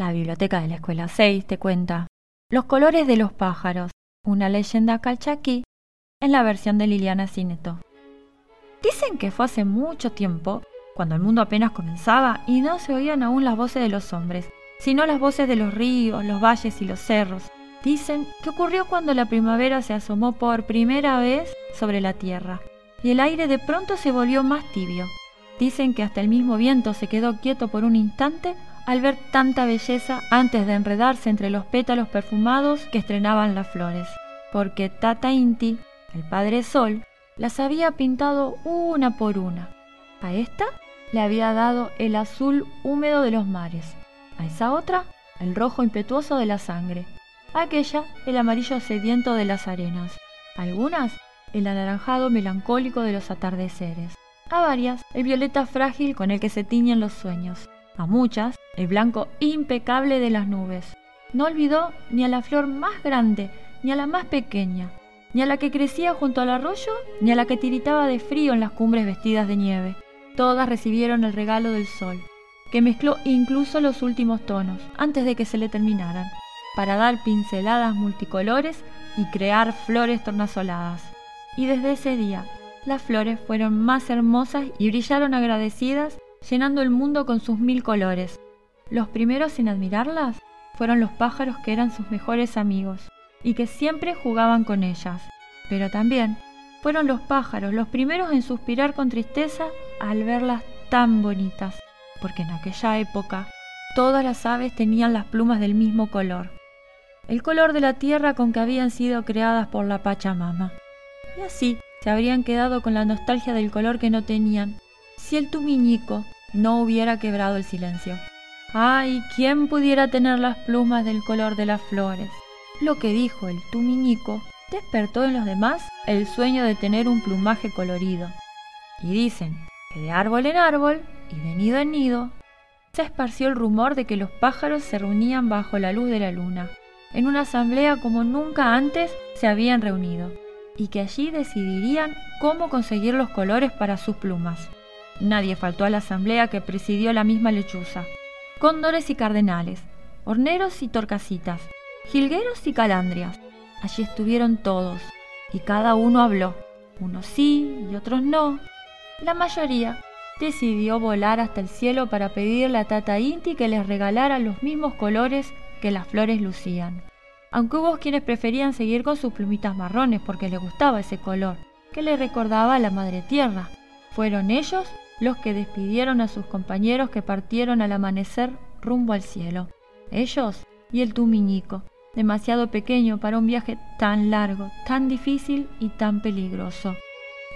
La biblioteca de la escuela 6 te cuenta Los colores de los pájaros, una leyenda calchaquí en la versión de Liliana Cineto. Dicen que fue hace mucho tiempo, cuando el mundo apenas comenzaba y no se oían aún las voces de los hombres, sino las voces de los ríos, los valles y los cerros. Dicen que ocurrió cuando la primavera se asomó por primera vez sobre la tierra y el aire de pronto se volvió más tibio. Dicen que hasta el mismo viento se quedó quieto por un instante al ver tanta belleza antes de enredarse entre los pétalos perfumados que estrenaban las flores, porque Tata Inti, el Padre Sol, las había pintado una por una. A esta le había dado el azul húmedo de los mares, a esa otra el rojo impetuoso de la sangre, a aquella el amarillo sediento de las arenas, algunas el anaranjado melancólico de los atardeceres, a varias el violeta frágil con el que se tiñen los sueños, a muchas el blanco impecable de las nubes. No olvidó ni a la flor más grande, ni a la más pequeña, ni a la que crecía junto al arroyo, ni a la que tiritaba de frío en las cumbres vestidas de nieve. Todas recibieron el regalo del sol, que mezcló incluso los últimos tonos, antes de que se le terminaran, para dar pinceladas multicolores y crear flores tornasoladas. Y desde ese día, las flores fueron más hermosas y brillaron agradecidas, llenando el mundo con sus mil colores. Los primeros en admirarlas fueron los pájaros que eran sus mejores amigos y que siempre jugaban con ellas. Pero también fueron los pájaros los primeros en suspirar con tristeza al verlas tan bonitas, porque en aquella época todas las aves tenían las plumas del mismo color, el color de la tierra con que habían sido creadas por la Pachamama. Y así se habrían quedado con la nostalgia del color que no tenían, si el tumiñico no hubiera quebrado el silencio. ¡Ay! ¿Quién pudiera tener las plumas del color de las flores? Lo que dijo el tumiñico despertó en los demás el sueño de tener un plumaje colorido. Y dicen que de árbol en árbol y de nido en nido se esparció el rumor de que los pájaros se reunían bajo la luz de la luna, en una asamblea como nunca antes se habían reunido y que allí decidirían cómo conseguir los colores para sus plumas. Nadie faltó a la asamblea que presidió la misma lechuza. Cóndores y cardenales, horneros y torcasitas, jilgueros y calandrias. Allí estuvieron todos, y cada uno habló, unos sí y otros no. La mayoría decidió volar hasta el cielo para pedirle a Tata Inti que les regalara los mismos colores que las flores lucían aunque hubo quienes preferían seguir con sus plumitas marrones porque les gustaba ese color, que les recordaba a la madre tierra. Fueron ellos los que despidieron a sus compañeros que partieron al amanecer rumbo al cielo. Ellos y el tumiñico, demasiado pequeño para un viaje tan largo, tan difícil y tan peligroso.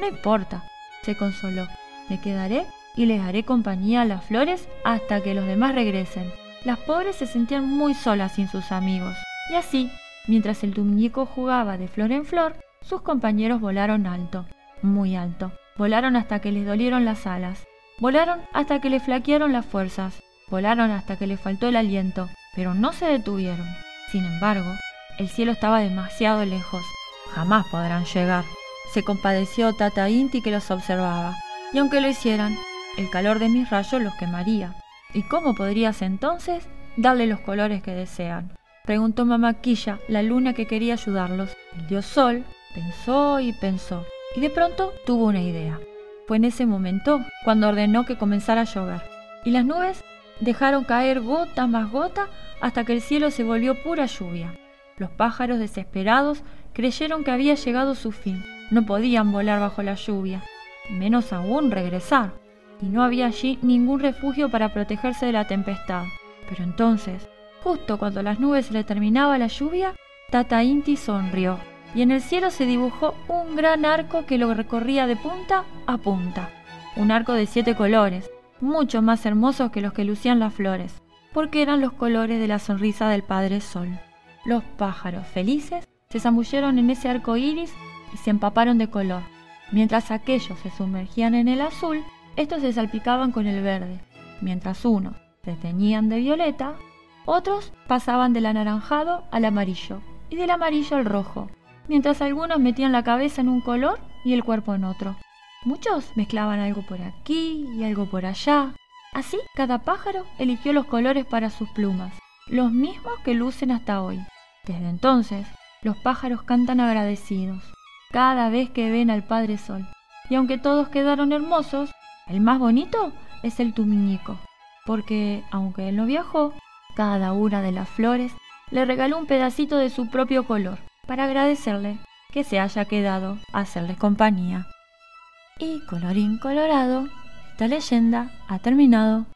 No importa, se consoló, me quedaré y les haré compañía a las flores hasta que los demás regresen. Las pobres se sentían muy solas sin sus amigos. Y así, mientras el muñeco jugaba de flor en flor, sus compañeros volaron alto, muy alto. Volaron hasta que les dolieron las alas. Volaron hasta que les flaquearon las fuerzas. Volaron hasta que les faltó el aliento, pero no se detuvieron. Sin embargo, el cielo estaba demasiado lejos. Jamás podrán llegar. Se compadeció Tata Inti que los observaba. Y aunque lo hicieran, el calor de mis rayos los quemaría. ¿Y cómo podrías entonces darle los colores que desean? Preguntó Mamaquilla, la luna que quería ayudarlos. El dios Sol pensó y pensó, y de pronto tuvo una idea. Fue en ese momento cuando ordenó que comenzara a llover, y las nubes dejaron caer gota más gota hasta que el cielo se volvió pura lluvia. Los pájaros desesperados creyeron que había llegado su fin. No podían volar bajo la lluvia, menos aún regresar, y no había allí ningún refugio para protegerse de la tempestad. Pero entonces Justo cuando las nubes le terminaba la lluvia, Tata Inti sonrió y en el cielo se dibujó un gran arco que lo recorría de punta a punta. Un arco de siete colores, mucho más hermosos que los que lucían las flores, porque eran los colores de la sonrisa del Padre Sol. Los pájaros felices se zambulleron en ese arco iris y se empaparon de color. Mientras aquellos se sumergían en el azul, estos se salpicaban con el verde, mientras unos se teñían de violeta, otros pasaban del anaranjado al amarillo y del amarillo al rojo, mientras algunos metían la cabeza en un color y el cuerpo en otro. Muchos mezclaban algo por aquí y algo por allá. Así, cada pájaro eligió los colores para sus plumas. los mismos que lucen hasta hoy. Desde entonces, los pájaros cantan agradecidos cada vez que ven al Padre Sol. Y aunque todos quedaron hermosos, el más bonito es el tumiñico, porque aunque él no viajó, cada una de las flores le regaló un pedacito de su propio color para agradecerle que se haya quedado a hacerle compañía. Y colorín colorado, esta leyenda ha terminado.